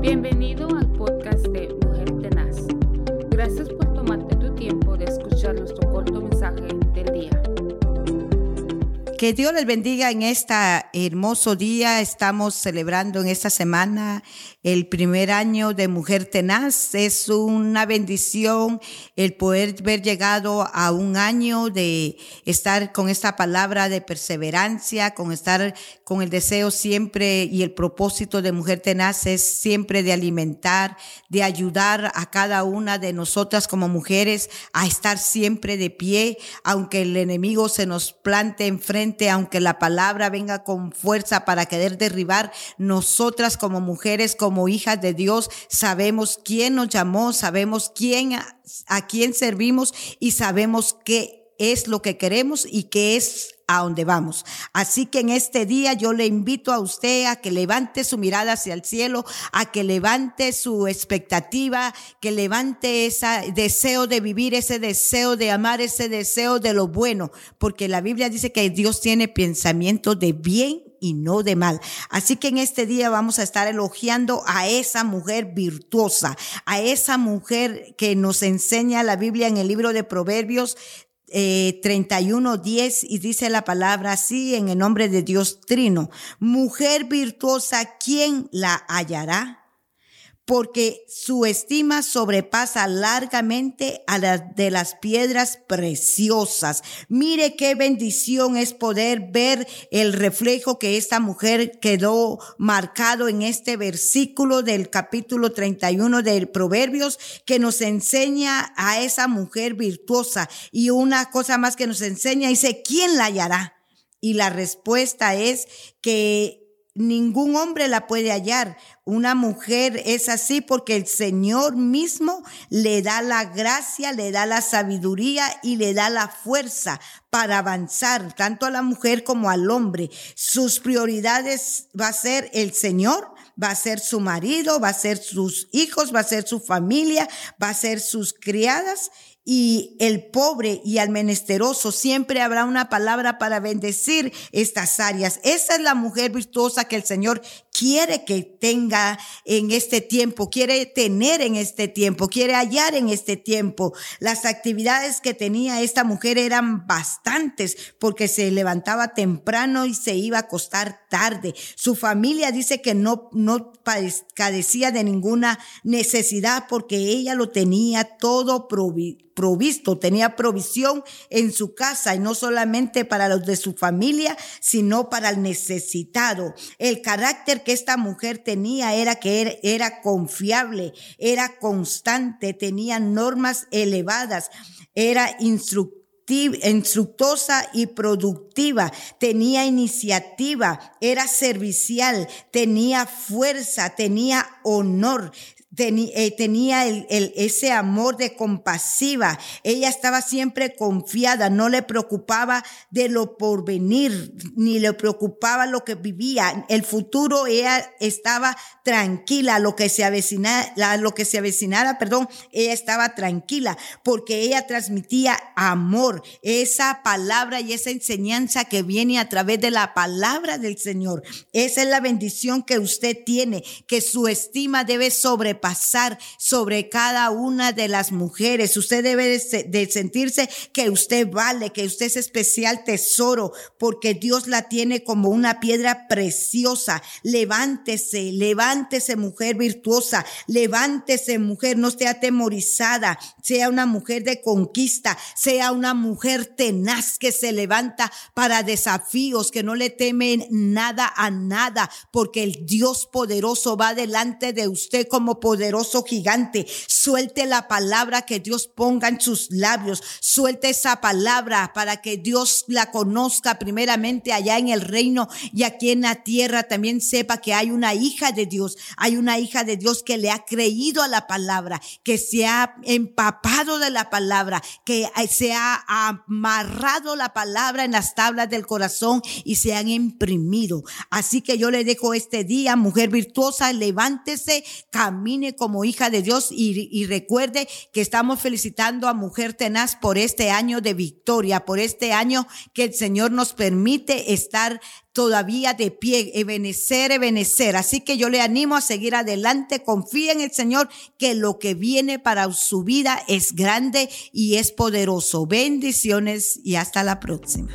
Bienvenido al podcast de Mujer Tenaz. Gracias por tomarte tu tiempo de escuchar nuestro corto mensaje del día. Que Dios les bendiga en este hermoso día. Estamos celebrando en esta semana el primer año de Mujer Tenaz. Es una bendición el poder haber llegado a un año de estar con esta palabra de perseverancia, con estar con el deseo siempre y el propósito de Mujer Tenaz es siempre de alimentar, de ayudar a cada una de nosotras como mujeres a estar siempre de pie, aunque el enemigo se nos plante enfrente aunque la palabra venga con fuerza para querer derribar, nosotras como mujeres, como hijas de Dios, sabemos quién nos llamó, sabemos quién, a quién servimos y sabemos qué es lo que queremos y qué es a donde vamos. Así que en este día yo le invito a usted a que levante su mirada hacia el cielo, a que levante su expectativa, que levante ese deseo de vivir, ese deseo de amar, ese deseo de lo bueno, porque la Biblia dice que Dios tiene pensamiento de bien y no de mal. Así que en este día vamos a estar elogiando a esa mujer virtuosa, a esa mujer que nos enseña la Biblia en el libro de Proverbios eh, 31, 10 y dice la palabra así en el nombre de Dios Trino. Mujer virtuosa, ¿quién la hallará? Porque su estima sobrepasa largamente a la de las piedras preciosas. Mire qué bendición es poder ver el reflejo que esta mujer quedó marcado en este versículo del capítulo 31 de Proverbios que nos enseña a esa mujer virtuosa. Y una cosa más que nos enseña, dice, ¿quién la hallará? Y la respuesta es que ningún hombre la puede hallar. Una mujer es así porque el Señor mismo le da la gracia, le da la sabiduría y le da la fuerza para avanzar, tanto a la mujer como al hombre. Sus prioridades va a ser el Señor, va a ser su marido, va a ser sus hijos, va a ser su familia, va a ser sus criadas y el pobre y al menesteroso. Siempre habrá una palabra para bendecir estas áreas. Esa es la mujer virtuosa que el Señor quiere que tenga en este tiempo, quiere tener en este tiempo, quiere hallar en este tiempo. Las actividades que tenía esta mujer eran bastantes porque se levantaba temprano y se iba a acostar tarde. Su familia dice que no, no padecía de ninguna necesidad porque ella lo tenía todo provisto, tenía provisión en su casa y no solamente para los de su familia, sino para el necesitado. El carácter que esta mujer tenía era que era, confiable, era constante, tenía normas elevadas, era instructosa y productiva, tenía iniciativa, era servicial, tenía fuerza, tenía honor, eh, tenía ese amor de compasiva. Ella estaba siempre confiada, no le preocupaba de lo por venir, ni le preocupaba lo que vivía. El futuro ella estaba tranquila, lo que se avecinara, lo que se avecinara, perdón, ella estaba tranquila porque ella transmitía amor, esa palabra y esa enseñanza que viene a través de la palabra del Señor. Esa es la bendición que usted tiene, que su estima debe sobre sobre cada una de las mujeres. Usted debe de sentirse que usted vale, que usted es especial tesoro, porque Dios la tiene como una piedra preciosa. Levántese, levántese mujer virtuosa, levántese mujer, no esté atemorizada, sea una mujer de conquista, sea una mujer tenaz que se levanta para desafíos, que no le temen nada a nada, porque el Dios poderoso va delante de usted como poderoso gigante. Suelte la palabra que Dios ponga en sus labios. Suelte esa palabra para que Dios la conozca primeramente allá en el reino y aquí en la tierra también sepa que hay una hija de Dios. Hay una hija de Dios que le ha creído a la palabra, que se ha empapado de la palabra, que se ha amarrado la palabra en las tablas del corazón y se han imprimido. Así que yo le dejo este día, mujer virtuosa, levántese, como hija de Dios y, y recuerde que estamos felicitando a Mujer Tenaz por este año de victoria, por este año que el Señor nos permite estar todavía de pie, ebenecer, ebenecer. Así que yo le animo a seguir adelante, confía en el Señor que lo que viene para su vida es grande y es poderoso. Bendiciones y hasta la próxima.